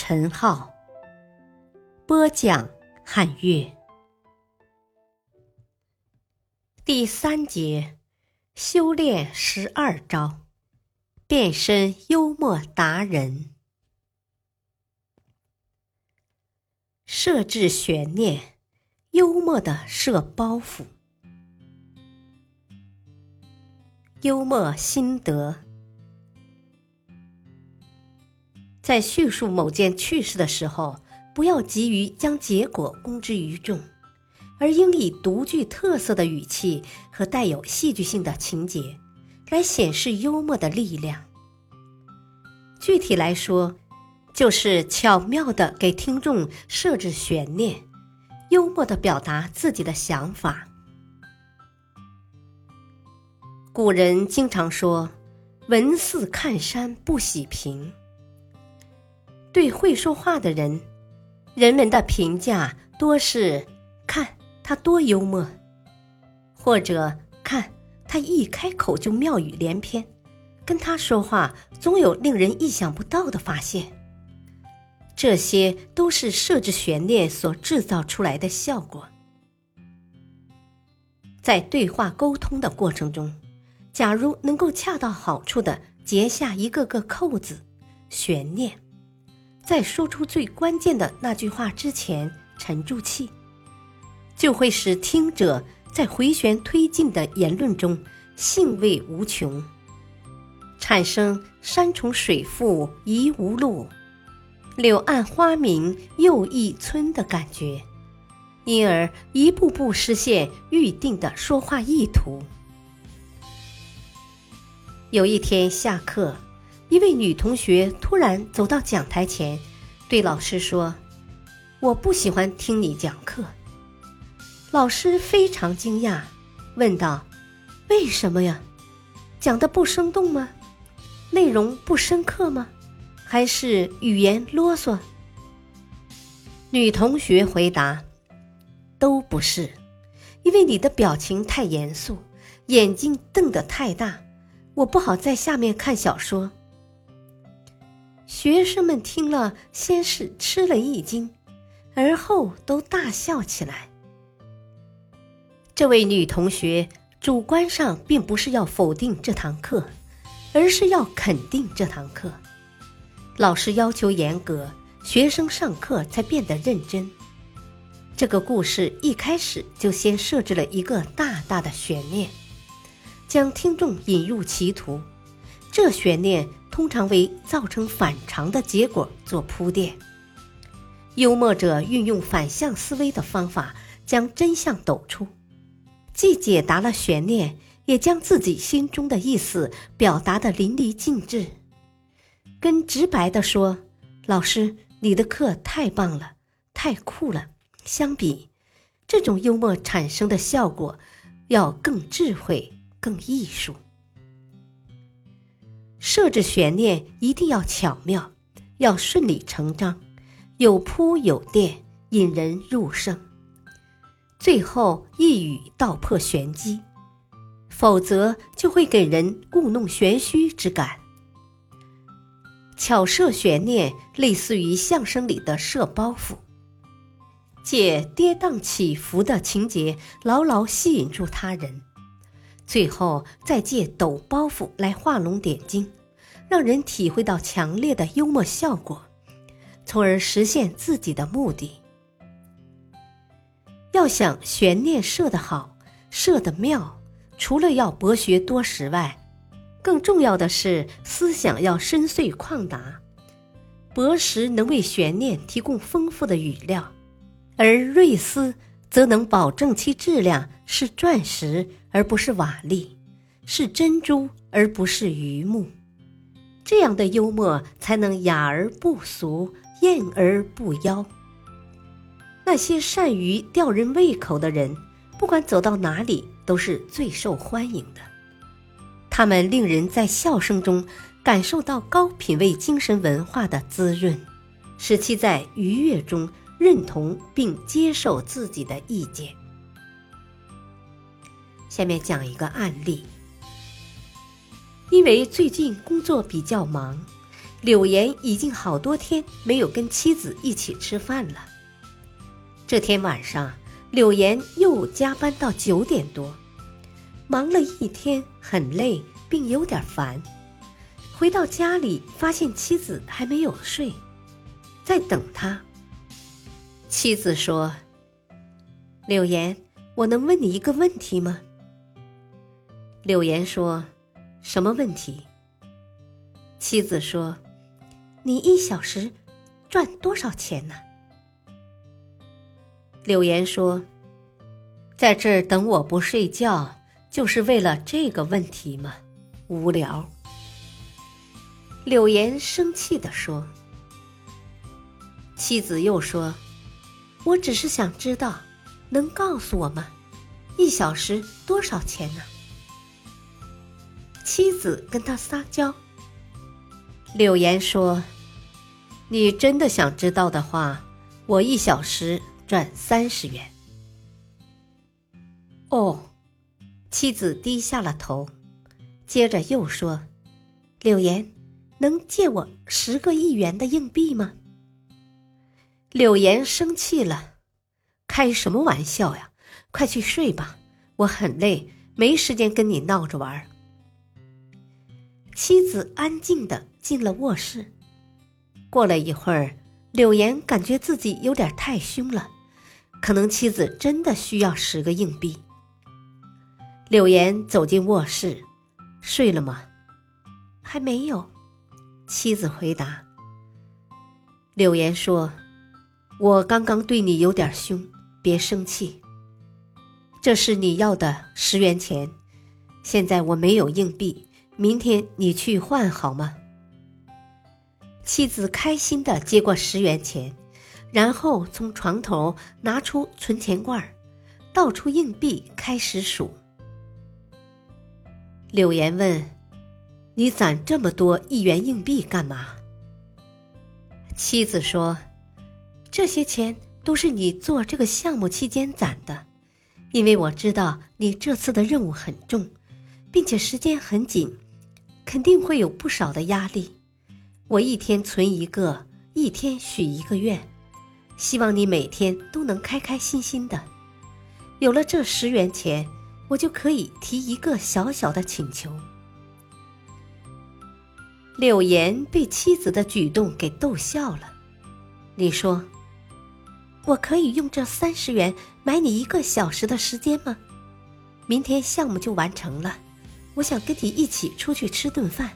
陈浩，播讲汉乐。第三节，修炼十二招，变身幽默达人。设置悬念，幽默的设包袱。幽默心得：在叙述某件趣事的时候，不要急于将结果公之于众，而应以独具特色的语气和带有戏剧性的情节，来显示幽默的力量。具体来说，就是巧妙的给听众设置悬念，幽默的表达自己的想法。古人经常说：“文似看山不喜平。”对会说话的人，人们的评价多是“看他多幽默”，或者“看他一开口就妙语连篇，跟他说话总有令人意想不到的发现。”这些都是设置悬念所制造出来的效果。在对话沟通的过程中。假如能够恰到好处的结下一个个扣子、悬念，在说出最关键的那句话之前沉住气，就会使听者在回旋推进的言论中兴味无穷，产生“山重水复疑无路，柳暗花明又一村”的感觉，因而一步步实现预定的说话意图。有一天下课，一位女同学突然走到讲台前，对老师说：“我不喜欢听你讲课。”老师非常惊讶，问道：“为什么呀？讲的不生动吗？内容不深刻吗？还是语言啰嗦？”女同学回答：“都不是，因为你的表情太严肃，眼睛瞪得太大。”我不好在下面看小说。学生们听了，先是吃了一惊，而后都大笑起来。这位女同学主观上并不是要否定这堂课，而是要肯定这堂课。老师要求严格，学生上课才变得认真。这个故事一开始就先设置了一个大大的悬念。将听众引入歧途，这悬念通常为造成反常的结果做铺垫。幽默者运用反向思维的方法，将真相抖出，既解答了悬念，也将自己心中的意思表达的淋漓尽致。跟直白的说：“老师，你的课太棒了，太酷了。”相比，这种幽默产生的效果要更智慧。更艺术，设置悬念一定要巧妙，要顺理成章，有铺有垫，引人入胜。最后一语道破玄机，否则就会给人故弄玄虚之感。巧设悬念，类似于相声里的设包袱，借跌宕起伏的情节，牢牢吸引住他人。最后再借抖包袱来画龙点睛，让人体会到强烈的幽默效果，从而实现自己的目的。要想悬念设得好、设得妙，除了要博学多识外，更重要的是思想要深邃旷达。博识能为悬念提供丰富的语料，而睿思。则能保证其质量是钻石而不是瓦砾，是珍珠而不是榆木。这样的幽默才能雅而不俗，艳而不妖。那些善于吊人胃口的人，不管走到哪里都是最受欢迎的。他们令人在笑声中感受到高品位精神文化的滋润，使其在愉悦中认同并接受自己的意见。下面讲一个案例。因为最近工作比较忙，柳岩已经好多天没有跟妻子一起吃饭了。这天晚上，柳岩又加班到九点多，忙了一天，很累，并有点烦。回到家里，发现妻子还没有睡，在等他。妻子说：“柳岩，我能问你一个问题吗？”柳岩说：“什么问题？”妻子说：“你一小时赚多少钱呢？”柳岩说：“在这儿等我不睡觉，就是为了这个问题吗？无聊。”柳岩生气地说。妻子又说：“我只是想知道，能告诉我吗？一小时多少钱呢？”妻子跟他撒娇。柳岩说：“你真的想知道的话，我一小时。”赚三十元。哦，妻子低下了头，接着又说：“柳岩，能借我十个亿元的硬币吗？”柳岩生气了：“开什么玩笑呀！快去睡吧，我很累，没时间跟你闹着玩。”妻子安静的进了卧室。过了一会儿，柳岩感觉自己有点太凶了。可能妻子真的需要十个硬币。柳岩走进卧室，睡了吗？还没有。妻子回答。柳岩说：“我刚刚对你有点凶，别生气。这是你要的十元钱，现在我没有硬币，明天你去换好吗？”妻子开心的接过十元钱。然后从床头拿出存钱罐，倒出硬币，开始数。柳岩问：“你攒这么多一元硬币干嘛？”妻子说：“这些钱都是你做这个项目期间攒的，因为我知道你这次的任务很重，并且时间很紧，肯定会有不少的压力。我一天存一个，一天许一个愿。”希望你每天都能开开心心的。有了这十元钱，我就可以提一个小小的请求。柳岩被妻子的举动给逗笑了。你说，我可以用这三十元买你一个小时的时间吗？明天项目就完成了，我想跟你一起出去吃顿饭。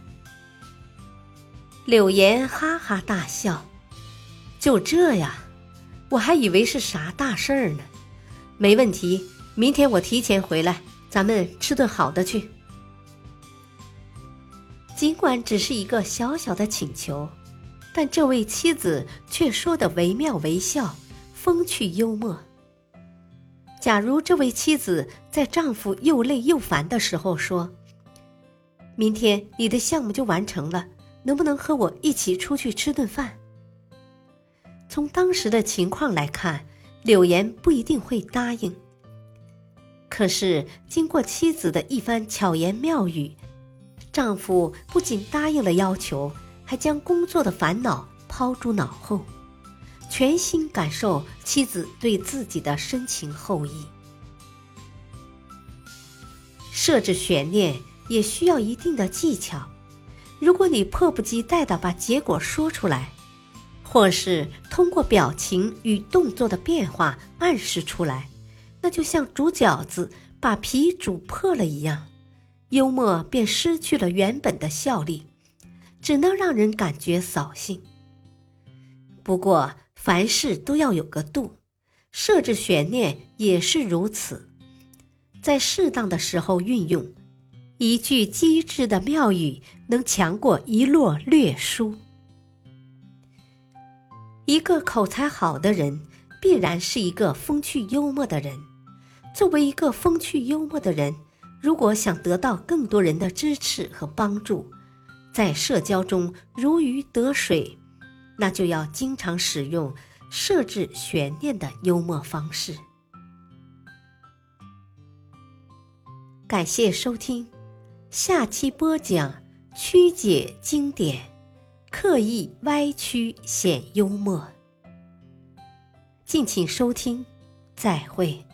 柳岩哈哈大笑，就这呀。我还以为是啥大事儿呢，没问题，明天我提前回来，咱们吃顿好的去。尽管只是一个小小的请求，但这位妻子却说的惟妙惟肖，风趣幽默。假如这位妻子在丈夫又累又烦的时候说：“明天你的项目就完成了，能不能和我一起出去吃顿饭？”从当时的情况来看，柳岩不一定会答应。可是经过妻子的一番巧言妙语，丈夫不仅答应了要求，还将工作的烦恼抛诸脑后，全心感受妻子对自己的深情厚谊。设置悬念也需要一定的技巧，如果你迫不及待的把结果说出来。或是通过表情与动作的变化暗示出来，那就像煮饺子把皮煮破了一样，幽默便失去了原本的效力，只能让人感觉扫兴。不过凡事都要有个度，设置悬念也是如此，在适当的时候运用，一句机智的妙语能强过一摞略书。一个口才好的人，必然是一个风趣幽默的人。作为一个风趣幽默的人，如果想得到更多人的支持和帮助，在社交中如鱼得水，那就要经常使用设置悬念的幽默方式。感谢收听，下期播讲曲解经典。刻意歪曲显幽默，敬请收听，再会。